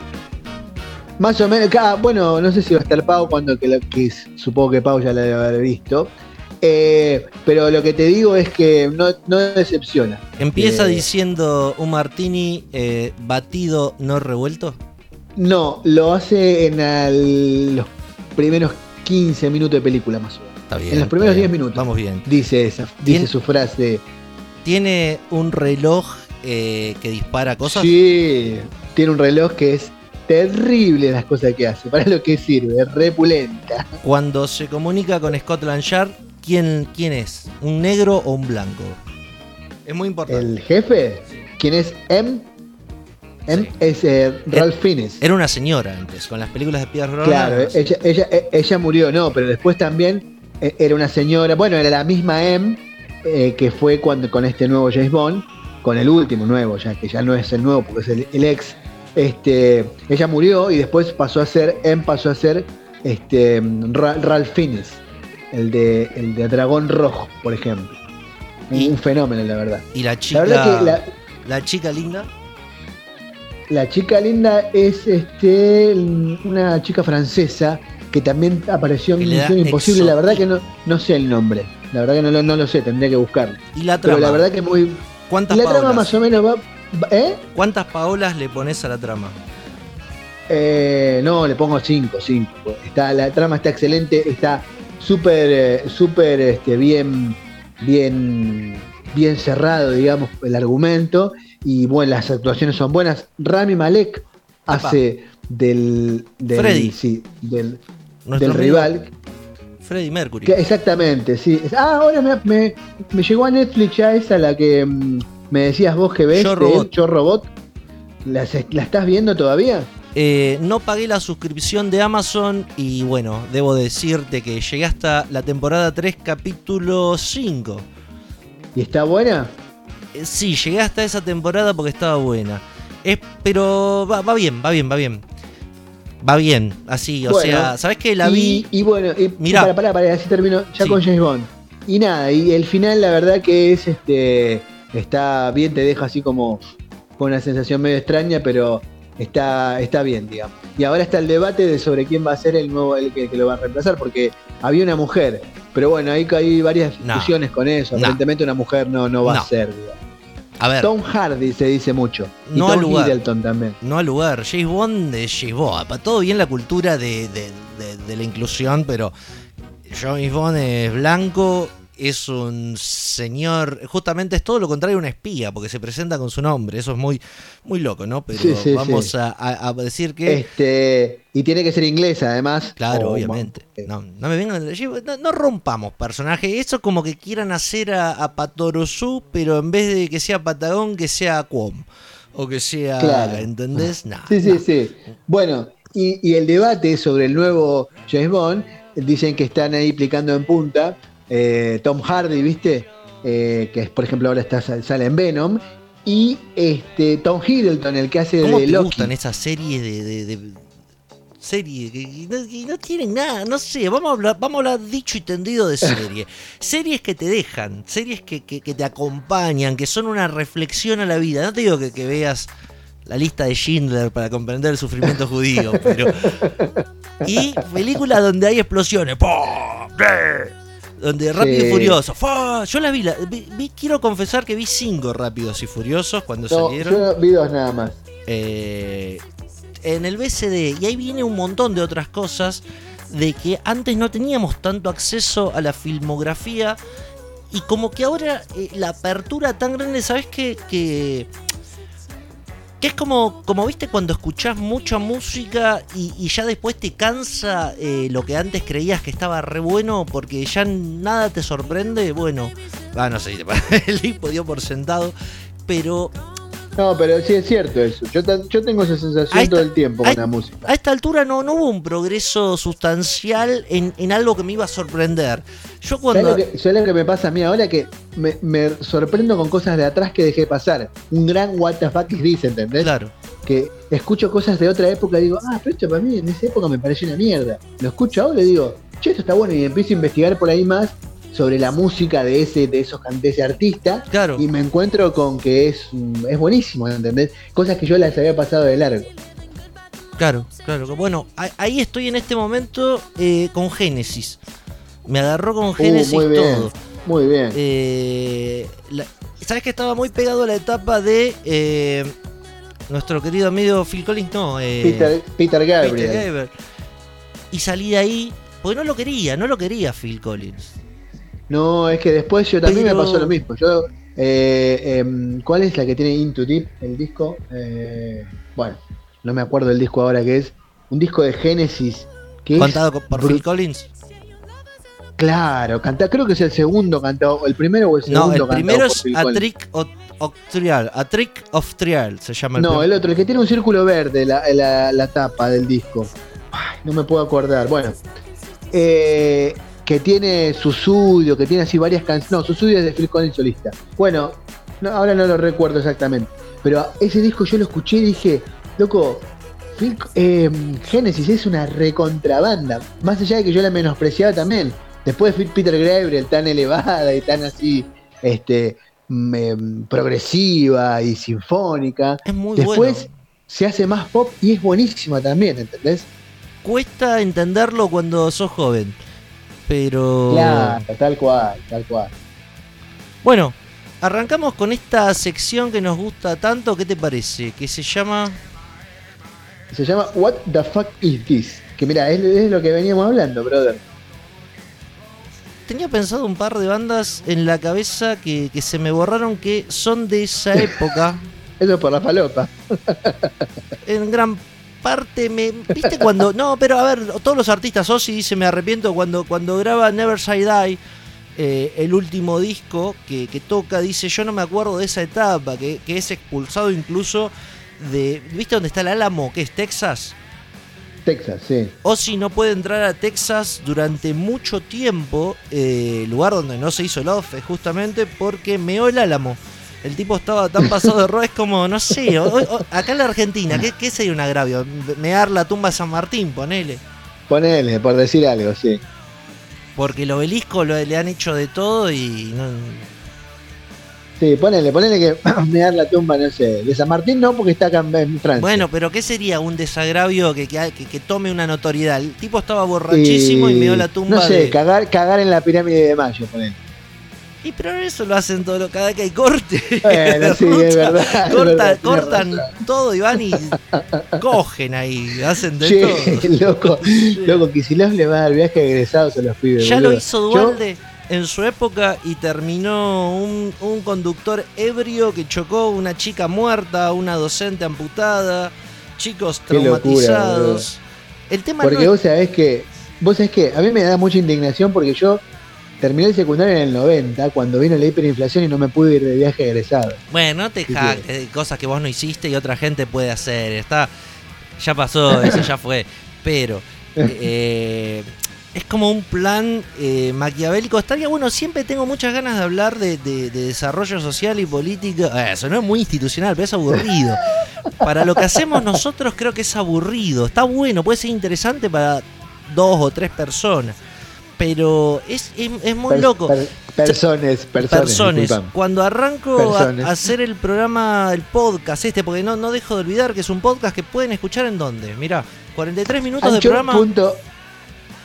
Más o menos, ah, bueno, no sé si va a estar Pau cuando que, lo- que supongo que Pau ya la debe haber visto. Eh, pero lo que te digo es que no, no decepciona. Empieza Eh, diciendo un martini eh, batido, no revuelto. No, lo hace en los primeros 15 minutos de película más o menos. Está bien. En los primeros bien. 10 minutos. Vamos bien. Dice esa, dice su frase. Tiene un reloj eh, que dispara cosas. Sí, tiene un reloj que es terrible las cosas que hace. Para lo que sirve, es repulenta. Cuando se comunica con Scotland Yard, ¿quién, ¿quién es? ¿Un negro o un blanco? Es muy importante. El jefe, quien es M, M Sí. es eh, Ralph Fiennes. Era una señora antes, con las películas de Pierre Brosnan. Claro, ella, ella, ella murió, no, pero después también era una señora, bueno, era la misma M eh, que fue cuando con este nuevo James Bond, con el último nuevo, ya que ya no es el nuevo porque es el, el ex. Este, ella murió y después pasó a ser, M pasó a ser este, Ra- Ralph Fiennes, el de, el de Dragón Rojo, por ejemplo. Un, Y- un fenómeno, la verdad. Y la La chica. verdad que la, la chica linda. La chica linda es este una chica francesa que también apareció en Misión Imposible. La verdad que no, no sé el nombre. La verdad que no, lo- no lo sé, tendría que buscarlo. Y la Pero trama. la verdad que muy. ¿Cuántas La trama Paolas? más o menos va. va- ¿Eh? ¿Cuántas Paolas le pones a la trama? Eh, no, le pongo 5, 5. Está, la trama está excelente, está súper, eh, súper este, bien, bien, bien cerrado, digamos, el argumento. Y bueno, las actuaciones son buenas. Rami Malek hace del, del, Freddy. sí, del, Nuestro del rival. Freddie Mercury. Que- exactamente, sí. Ah, ahora me, me- me llegó a Netflix ya esa, la que mm, me decías vos que ves. Yo, Robot. Yo Robot. ¿La, ¿La estás viendo todavía? Eh, no pagué la suscripción de Amazon y bueno, debo decirte que llegué hasta la temporada 3, capítulo 5. ¿Y está buena? Eh, sí, llegué hasta esa temporada porque estaba buena. Es, pero va, va bien, va bien, va bien. Va bien, así, o Bueno, sea, ¿sabes qué? La y, vi. Y bueno, y, Mirá. para, para, para, así termino ya Sí. con James Bond. Y nada, y el final la verdad que es este está bien, te deja así como con una sensación medio extraña, pero está, está bien, digamos. Y ahora está el debate de sobre quién va a ser el nuevo, el que, que lo va a reemplazar, porque había una mujer, pero bueno, hay, hay varias No. discusiones con eso. No. Aparentemente una mujer no, no va No. a ser, digamos. A ver, Tom Hardy se dice mucho. Y No Tom al lugar. También. no al lugar. James Bond es James Bond. Para todo bien la cultura de, de- de- de la inclusión, pero James Bond es blanco, es un señor. Justamente es todo lo contrario a un espía, porque se presenta con su nombre. Eso es muy, muy loco, ¿no? Pero Sí, sí, vamos sí. A, decir que. Este, y tiene que ser inglesa además. Claro, O- obviamente. No, no me vengan. No, no rompamos personaje. Eso es como que quieran hacer a, a Patorosú, pero en vez de que sea Patagón, que sea Cuom. O que sea. Claro. ¿Entendés? No, Sí, sí, no. sí. Bueno, y, y el debate sobre el nuevo James Bond, dicen que están ahí plicando en punta. Eh, Tom Hardy, ¿viste? Eh, que es, por ejemplo ahora está, sale en Venom. Y este Tom Hiddleston, el que hace ¿Cómo de te Loki. gustan esas series de, de- de Serie que, no, que no tienen nada, no sé, vamos a hablar, vamos a hablar dicho y tendido de serie. series que te dejan, series que, que- que te acompañan, que son una reflexión a la vida. No te digo que, que veas la lista de Schindler para comprender el sufrimiento judío, pero. Y películas donde hay explosiones. ¡pum! Donde Rápido y Sí. Furioso. ¡fua! Yo la vi, la- vi- vi- quiero confesar que vi cinco Rápidos y Furiosos cuando No, salieron. yo vi dos nada más. Eh, en el BCD. Y ahí viene un montón de otras cosas de que antes no teníamos tanto acceso a la filmografía. Y como que ahora eh, la apertura tan grande, ¿sabes qué? Que, que es como, como viste cuando escuchás mucha música y, ya después te cansa eh, lo que antes creías que estaba re bueno porque ya nada te sorprende. Bueno, ah, no sé, el hipo dio por sentado. Pero No, pero sí es cierto eso. Yo, tengo esa sensación todo el tiempo con la música. a esta altura no, no hubo un progreso sustancial en, en algo que me iba a sorprender. Yo ¿Sabes cuando... lo, que, sabes lo que me pasa a mí ahora? Que me, me sorprendo con cosas de atrás que dejé pasar. Un gran what the fuck is this, ¿entendés? Claro, Que escucho cosas de otra época y digo, ah, pero esto para mí en esa época me pareció una mierda. Lo escucho ahora y digo, che, esto está bueno. Y empiezo a investigar por ahí más sobre la música de ese, de esos de ese artista. claro. Y me encuentro con que es, mm, es buenísimo, ¿entendés? Cosas que yo las había pasado de largo. Claro, claro. Bueno, ahí estoy en este momento eh, con Génesis. Me agarró con Génesis Uh, muy bien. todo. Muy bien. Eh, la- ¿Sabes que estaba muy pegado a la etapa de eh, nuestro querido amigo Phil Collins? No, eh, Peter, Peter Gabriel. Peter Gabriel. Y salí de ahí, porque no lo quería, no lo quería Phil Collins. No, es que después yo también Pero- me pasó lo mismo. Yo, eh, em, ¿cuál es la que tiene Into Deep, el disco? Eh, bueno, no me acuerdo el disco ahora que es. Un disco de Génesis. Que es con- por Phil Collins. Claro, canta, creo que es el segundo cantado, el primero o el segundo No, el cantado primero es A. Trick of, of Trial. A Trick of Trial se llama el No, el otro, el que tiene un círculo verde, la, la, la tapa del disco. Ay, no me puedo acordar. Bueno, eh, que tiene Susudio, que tiene así varias canciones. No, Susudio es de Phil Collins solista. Bueno, no, ahora no lo recuerdo exactamente. Pero ese disco yo lo escuché y dije, loco, Phil, eh, Genesis es una recontrabanda. Más allá de que yo la menospreciaba también. Después de Peter Gabriel tan elevada y tan así, este, mm, em, progresiva y sinfónica. Es muy Después bueno. se hace más pop y es buenísima también, ¿entendés? Cuesta entenderlo cuando sos joven. Pero. Claro, tal cual, tal cual. Bueno, arrancamos con esta sección que nos gusta tanto. ¿Qué te parece? Que se llama. Se llama What the fuck is this? Que mira, es, es lo que veníamos hablando, brother. Tenía pensado un par de bandas en la cabeza que, que se me borraron que son de esa época. Eso es por la falopa. en gran parte me viste cuando no pero a ver todos los artistas Ozzy dice me arrepiento cuando cuando graba Never Say Die eh, el último disco que, que toca dice yo no me acuerdo de esa etapa que, que es expulsado incluso de viste dónde está el Álamo que es Texas Texas, sí. Ozzy no puede entrar a Texas durante mucho tiempo eh, lugar donde no se hizo el off justamente porque meó el Álamo el tipo estaba tan pasado de rol, es como, no sé, o- o- acá en la Argentina, ¿qué, qué sería un agravio? Mear la tumba de San Martín, ponele. Ponele, por decir algo, sí. Porque el obelisco lo, le han hecho de todo y no, Sí, ponele, ponele que me dar la tumba, no sé. De San Martín no, porque está acá en- Francia. Bueno, pero ¿qué sería un desagravio que, que, que- que tome una notoriedad? El tipo estaba borrachísimo y, meó la tumba No sé, de... cagar, cagar en la pirámide de Mayo, ponele. Y pero eso lo hacen todo, cada vez que hay corte. Bueno, sí, es verdad. es cortan todo y van y cogen ahí, hacen de Che, todo. loco, loco, Kicillof le va a dar viaje egresados a los pibes. Ya lo hizo Dualde en su época y terminó un, un conductor ebrio que chocó una chica muerta, una docente amputada, chicos locura, traumatizados. El tema Porque no vos sabés que, vos sabés que a mí me da mucha indignación porque yo terminé el secundario en el 90 cuando vino la hiperinflación y no me pude ir de viaje egresado. Bueno, no te ¿Qué jactes cosas que vos no hiciste y otra gente puede hacer. Está, ya pasó, eso ya fue. Pero eh, es como un plan eh, maquiavélico. Estaría bueno, siempre tengo muchas ganas de hablar de, de- de desarrollo social y político. Eh, Eso no es muy institucional, pero es aburrido. Para lo que hacemos nosotros creo que es aburrido. Está bueno, puede ser interesante para dos o tres personas. Pero es, es, es muy Per- loco. per- personas, personas. Cuando arranco a, Personas. a hacer el programa, el podcast este, porque no, no dejo de olvidar que es un podcast que pueden escuchar en dónde. Mirá, 43 minutos de programa. punto-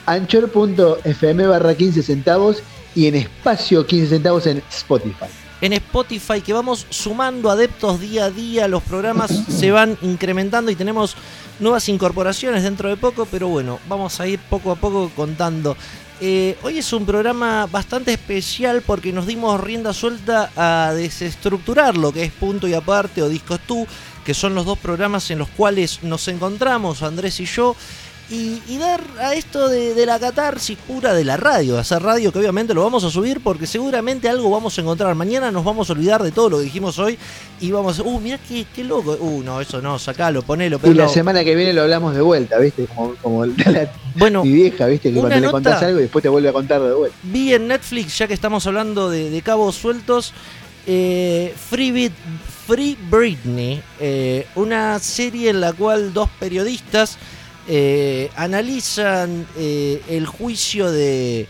Anchor.fm barra 15 centavos y en espacio 15 centavos en Spotify. en Spotify que vamos sumando adeptos día a día, los programas se van incrementando y tenemos nuevas incorporaciones dentro de poco, pero bueno, vamos a ir poco a poco contando. Eh, hoy es un programa bastante especial porque nos dimos rienda suelta a desestructurar lo que es Punto y Aparte o Discos Tú, que son los dos programas en los cuales nos encontramos, Andrés y yo, y, y dar a esto de, de la catarsis pura de la radio, hacer radio que obviamente lo vamos a subir porque seguramente algo vamos a encontrar. Mañana nos vamos a olvidar de todo lo que dijimos hoy y vamos a... Uh, mirá qué, qué loco. Uh, no, eso no, sacalo, ponelo. Y Pero la no. semana que viene lo hablamos de vuelta, ¿viste? Como, como la, Bueno, mi vieja, ¿viste? Que cuando le contás algo y después te vuelve a contar de vuelta. vi en Netflix, ya que estamos hablando de, de cabos sueltos, eh, Free, Brit- Free Britney, eh, una serie en la cual dos periodistas eh, analizan eh, el juicio de,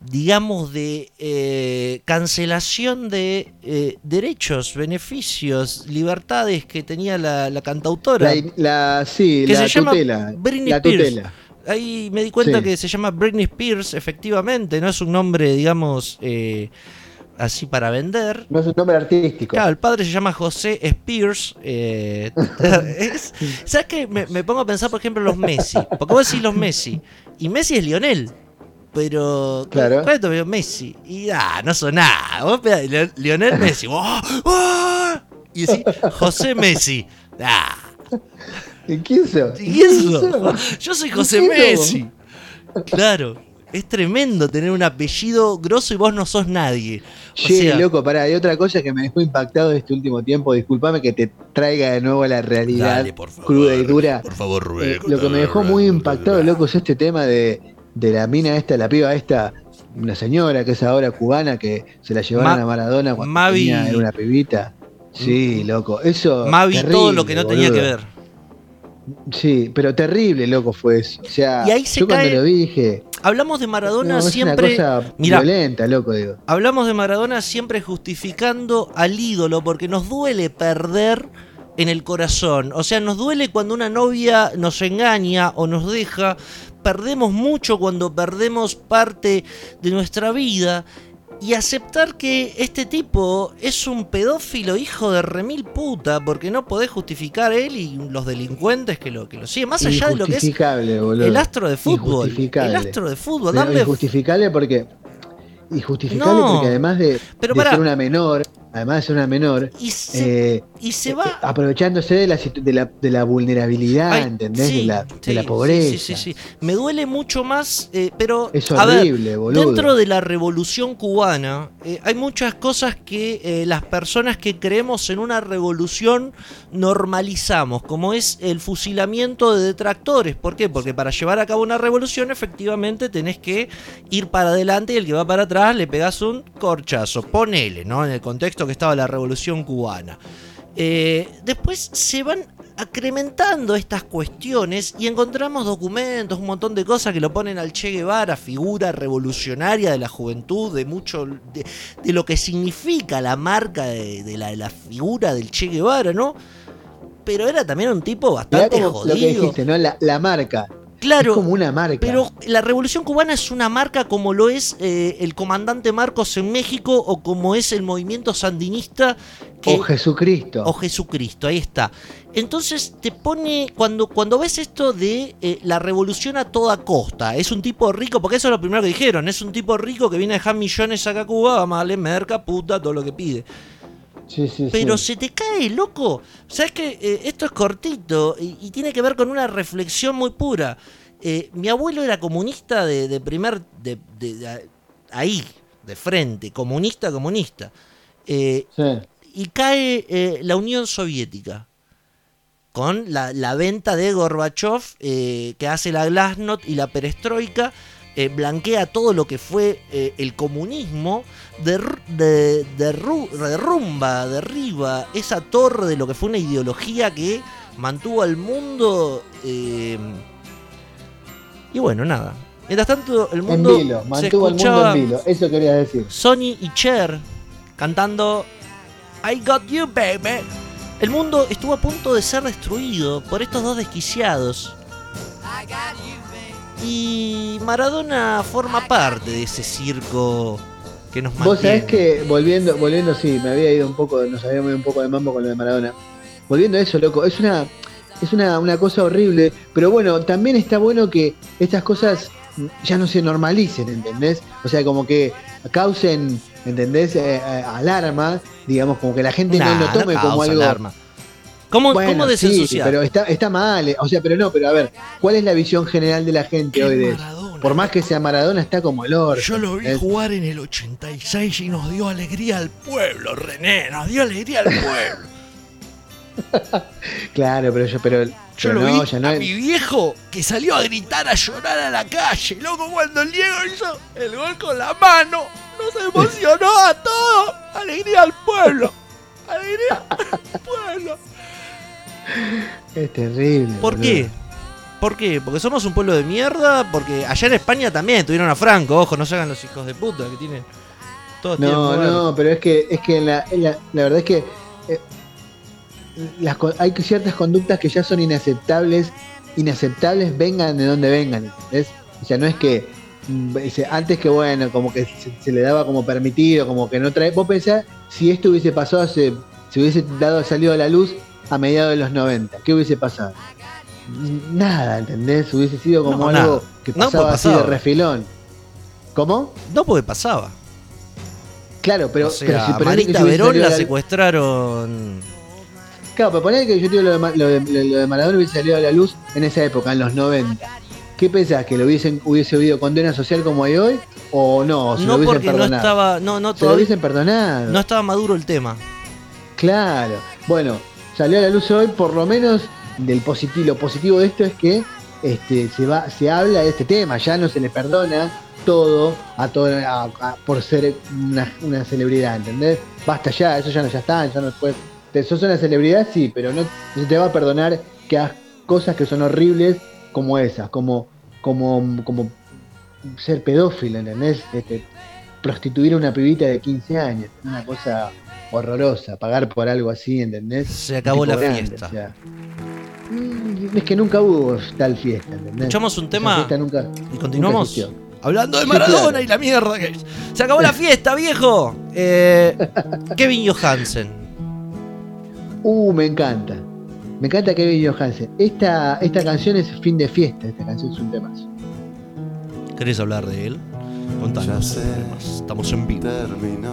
digamos, de eh, cancelación de eh, derechos, beneficios, libertades que tenía la, la cantautora. La, la- sí, Que la se llama tutela. Britney la Spears. tutela. Ahí me di cuenta Sí. que se llama Britney Spears, efectivamente, no es un nombre, digamos, así para vender. No es un nombre artístico. Claro, el padre se llama José Spears. eh, es- ¿Sabes qué? Me, me pongo a pensar, por ejemplo, los Messi. Porque vos decís los Messi. Y Messi es Lionel. Pero. Claro. ¿Cuál es tu? Messi? Y ah, no son nada. Vos Lionel Messi. ¡Oh! ¡Oh! Y decís José Messi. Ah. ¿Y quién sos? ¿Y eso? Yo soy José ¿Qué Messi. Claro. Es tremendo tener un apellido grosso y vos no sos nadie. O Che, sea, loco, pará, hay otra cosa que me dejó impactado este último tiempo. Disculpame que te traiga de nuevo a la realidad Dale, por favor. cruda y dura. Por favor, Rubén. Eh, lo que me dejó muy impactado, loco, es este tema de, de la mina esta, la piba esta, una señora que es ahora cubana, que se la llevaron Ma- a Maradona cuando Mavi- tenía- era una pibita. Sí, loco, eso. Mavi, terrible, todo lo que no tenía que ver. Sí, pero terrible, loco, fue eso. O sea, Y ahí se yo cuando cae- lo vi dije. Hablamos de Maradona no, siempre. una cosa Mirá. violenta, loco, digo. Hablamos de Maradona siempre justificando al ídolo porque nos duele perder en el corazón. O sea, nos duele cuando una novia nos engaña o nos deja. Perdemos mucho cuando perdemos parte de nuestra vida. Y aceptar que este tipo es un pedófilo hijo de remil puta, porque no podés justificar él y los delincuentes que lo, que lo siguen. Más allá de lo que es boludo. el astro de fútbol. El astro de fútbol. Darle injustificable porque. Injustificable No. porque además de, Pero de pará. ser una menor, además de ser una menor, y se, eh, y se eh, va. aprovechándose de la, de la, de la vulnerabilidad, Ay, ¿entendés? sí, de, la, sí, de la sí, pobreza. Sí, sí, sí. Me duele mucho más, eh, pero. Es a ver, horrible, boludo. Dentro de la revolución cubana, eh, hay muchas cosas que eh, las personas que creemos en una revolución normalizamos, como es el fusilamiento de detractores. ¿Por qué? Porque para llevar a cabo una revolución, efectivamente, tenés que ir para adelante y el que va para atrás le pegás un corchazo. Ponele, ¿no? En el contexto que estaba la revolución cubana. Eh, después se van acrementando estas cuestiones y encontramos documentos, un montón de cosas que lo ponen al Che Guevara, figura revolucionaria de la juventud, de mucho de, de lo que significa la marca de, de la, de la figura del Che Guevara, ¿no? Pero era también un tipo bastante como lo que jodido. dijiste, ¿no? La, la marca. Claro, Es como una marca. pero la Revolución Cubana es una marca como lo es eh, el comandante Marcos en México o como es el movimiento sandinista que, o Jesucristo. o Jesucristo, ahí está. Entonces te pone, cuando, cuando ves esto de eh, la revolución a toda costa, es un tipo rico, porque eso es lo primero que dijeron, es un tipo rico que viene a dejar millones acá a Cuba, vamos a darle merca, puta, todo lo que pide. Sí, sí, Pero sí. se te cae, loco. ¿Sabes que Esto es cortito y, y tiene que ver con una reflexión muy pura. Eh, mi abuelo era comunista de, de primer. De, de- de- ahí, de frente, comunista, comunista. Eh, Sí. y cae eh, la Unión Soviética. con la, la venta de Gorbachev eh, que hace la Glasnost y la perestroika. Eh, blanquea todo lo que fue eh, el comunismo, der- de, derru- derrumba, derriba esa torre de lo que fue una ideología que mantuvo al mundo. eh, y bueno, nada. Mientras tanto, el En mundo vilo, se mantuvo el mundo en vilo. Eso quería decir. Sony y Cher cantando I Got You Baby. El mundo estuvo a punto de ser destruido por estos dos desquiciados. Y Maradona forma parte de ese circo que nos mantiene. Vos sabés que, volviendo, volviendo, sí, me había ido un poco, nos habíamos ido un poco de mambo con lo de Maradona. Volviendo a eso, loco, es una, es una, una cosa horrible, pero bueno, también está bueno que estas cosas ya no se normalicen, ¿entendés? O sea, como que causen, ¿entendés? Eh, eh, alarma, digamos, como que la gente no lo tome no como algo. alarma. ¿Cómo, Bueno, cómo sí, pero está, está mal, eh, o sea, pero no, pero a ver, ¿cuál es la visión general de la gente hoy de eso? Por más que sea Maradona, está como el orto. Yo lo vi jugar en el 86 y nos dio alegría al pueblo, René, nos dio alegría al pueblo. Claro, pero yo, pero, Yo pero lo no, vi ya no a es- mi viejo que salió a gritar, a llorar a la calle, loco, cuando el Diego hizo el gol con la mano, nos emocionó a todos. Alegría al pueblo, alegría al pueblo. Es terrible. ¿Por boludo. qué? ¿Por qué? ¿Porque somos un pueblo de mierda? Porque allá en España también tuvieron a Franco, ojo, no se hagan los hijos de puta que tienen. Todos No, no, pero es que, es que la, la, la verdad es que eh, las hay ciertas conductas que ya son inaceptables, inaceptables vengan de donde vengan, ¿entendés? O sea, no es que mm, antes que bueno, como que se, se le daba como permitido, como que no trae. Vos pensás, si esto hubiese pasado hace, si hubiese dado salido a la luz a mediados de los 90, ¿qué hubiese pasado? Nada, ¿entendés? Hubiese sido como No, algo nada. que No, pasaba pues así de refilón. ¿Cómo? No, porque pasaba. Claro, pero, o sea, pero si a ponele que Marita Verón la secuestraron. Claro, pero poner que yo digo lo de, lo, de, lo de Maradona hubiese salido a la luz en esa época, en los 90. ¿Qué pensás? ¿Que lo hubiesen, hubiese habido condena social como hay hoy? ¿O no? ¿O se lo No hubiesen porque no perdonado? estaba. No, no, Se lo hubiesen perdonado. No estaba maduro el tema. Claro. Bueno, salió a la luz hoy, por lo menos del positivo. Lo positivo de esto es que este, se va, se habla de este tema, ya no se le perdona todo a todo por ser una, celebridad, ¿entendés? Basta ya, eso ya no ya está, ya no puede. Te sos una celebridad, sí, pero no, no se te va a perdonar que hagas cosas que son horribles como esas, como, como, como ser pedófilo, ¿entendés? Este, prostituir a una pibita de 15 años, una cosa horrorosa, pagar por algo así, ¿entendés? Se acabó la grande, fiesta. o sea. Mm, es que nunca hubo tal fiesta, ¿entendés? Escuchamos un tema fiesta nunca, y continuamos. nunca. Hablando de Sí, Maradona claro. y la mierda que es. Se acabó la fiesta, viejo. Eh, Kevin Johansen. Uh, me encanta. Me encanta Kevin Johansen. Esta, esta canción es fin de fiesta, esta canción es un temazo. ¿Querés hablar de él? Contanos. Estamos en vivo. terminó,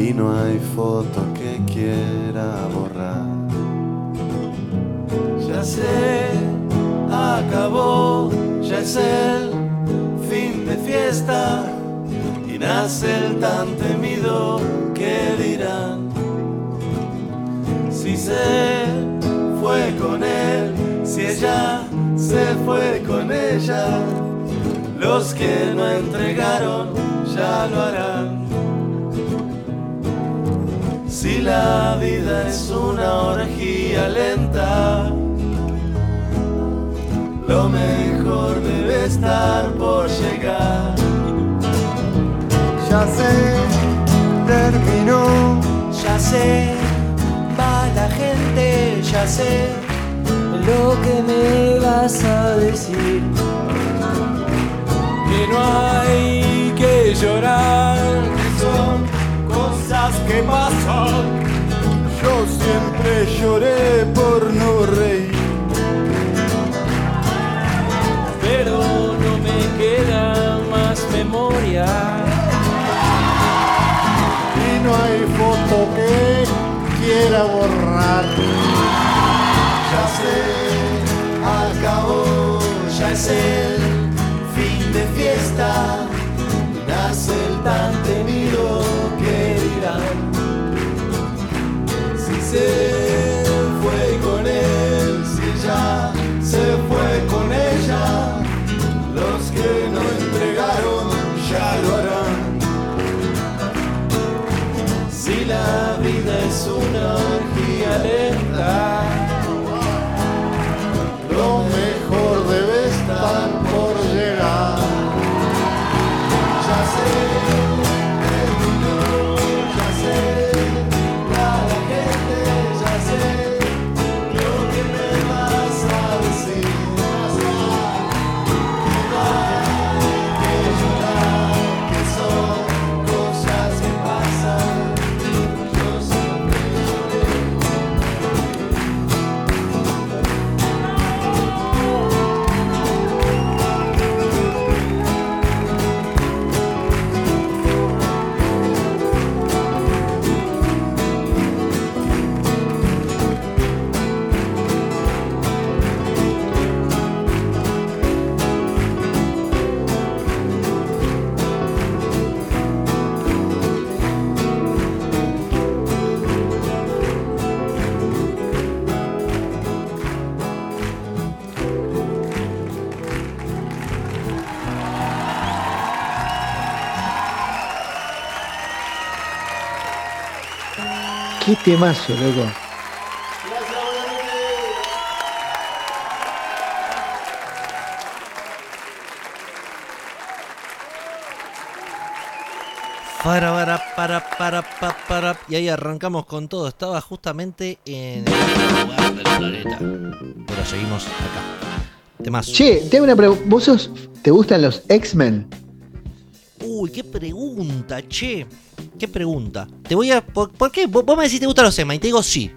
y no hay foto que quiera borrar. Ya sé, acabó, ya es el fin de fiesta y nace el tan temido que dirán. Si se fue con él, si ella se fue con ella, los que no entregaron ya lo harán. Si la vida es una orgía lenta, lo mejor debe estar por llegar. Ya sé, terminó. Ya sé, va la gente, ya sé lo que me vas a decir. Que no hay que llorar, que son cosas que pasan. Yo siempre lloré por no reír. Pero no me queda más memoria. Y no hay foto que quiera borrar. Ya sé, al cabo ya es el fin de fiesta. Nace el tante Qué temazo, loco. Para, para, para, para, para, para. Y ahí arrancamos con todo. Estaba justamente en el lugar del planeta. Pero seguimos acá. Temazo. Che, te hago una pregunta. ¿Vos sos- te gustan los X-Men? Uy, qué pregunta, che. Qué pregunta. Te voy a. ¿Por, por qué? Vos me decís te gustan los Emma y te digo sí.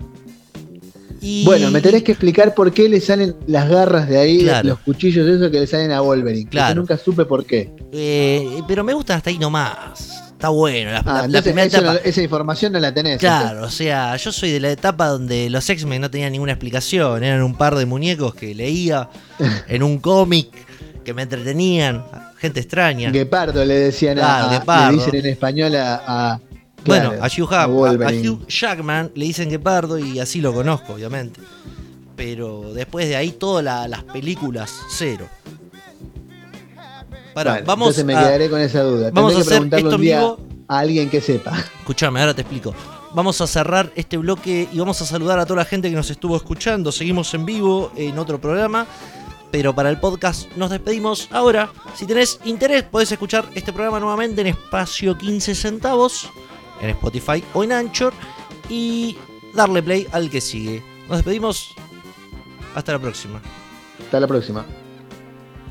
Y- Bueno, me tenés que explicar por qué le salen las garras de ahí, Claro. los cuchillos esos que le salen a Wolverine. Claro. Yo nunca supe por qué. eh, pero me gustan hasta ahí nomás. Está bueno. La, Ah, la- la entonces primera eso etapa. no- esa información no la tenés. Claro, o sea, yo soy de la etapa donde los X-Men no tenían ninguna explicación, eran un par de muñecos que leía en un cómic que me entretenían, gente extraña. Guepardo le decían a, Guepardo. le dicen en español a, a- bueno, claro, a Hugh, a- a Jackman le dicen Guepardo y así lo conozco, obviamente. Pero después de ahí todas la- las películas, cero. Pará, Bueno, vamos entonces me a- quedaré con esa duda. vamos Tendré a hacer esto un en día vivo. a alguien que sepa. Escuchame, ahora te explico. Vamos a cerrar este bloque y vamos a saludar a toda la gente que nos estuvo escuchando. Seguimos en vivo en otro programa, pero para el podcast nos despedimos ahora. Si tenés interés, podés escuchar este programa nuevamente en espacio 15 centavos, en Spotify o en Anchor, y darle play al que sigue. Nos despedimos. Hasta la próxima. Hasta la próxima.